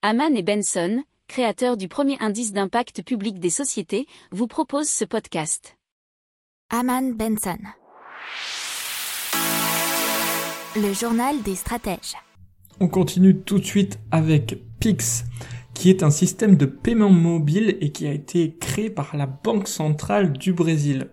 Haman et Benson, créateurs du premier indice d'impact public des sociétés, vous proposent ce podcast. Haman Benson. Le journal des stratèges. On continue tout de suite avec Pix, qui est un système de paiement mobile et qui a été créé par la Banque centrale du Brésil.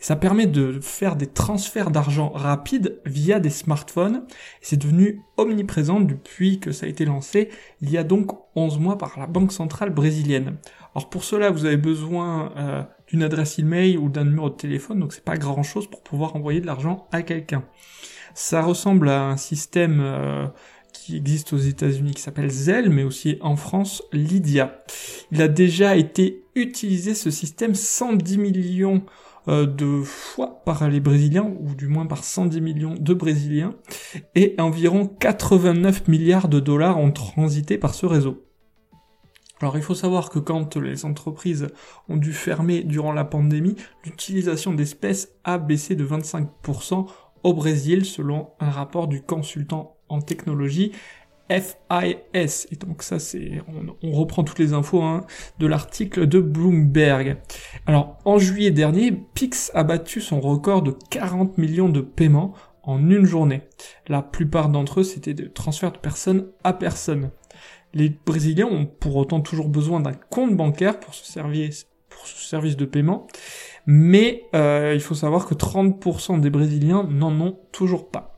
ça permet de faire des transferts d'argent rapides via des smartphones. C'est devenu omniprésent depuis que ça a été lancé il y a donc 11 mois par la Banque centrale brésilienne. Alors pour cela, vous avez besoin euh, d'une adresse email ou d'un numéro de téléphone, donc c'est pas grand chose pour pouvoir envoyer de l'argent à quelqu'un. Ça ressemble à un système euh, existe aux États-Unis qui s'appelle Zelle, mais aussi en France Lydia. Il a déjà été utilisé ce système 110 millions euh, de fois par les Brésiliens, ou du moins par 110 millions de Brésiliens, et environ 89 milliards de dollars ont transité par ce réseau. Alors il faut savoir que quand les entreprises ont dû fermer durant la pandémie, l'utilisation d'espèces a baissé de 25% au Brésil selon un rapport du consultant en technologie FIS. Et donc ça c'est, on, reprend toutes les infos hein, de l'article de Bloomberg. Alors en juillet dernier, Pix a battu son record de 40 millions de paiements en une journée. La plupart d'entre eux c'était des transferts de personne à personne. Les Brésiliens ont pour autant toujours besoin d'un compte bancaire pour ce service, pour ce service de paiement, mais euh, il faut savoir que 30% des Brésiliens n'en ont toujours pas.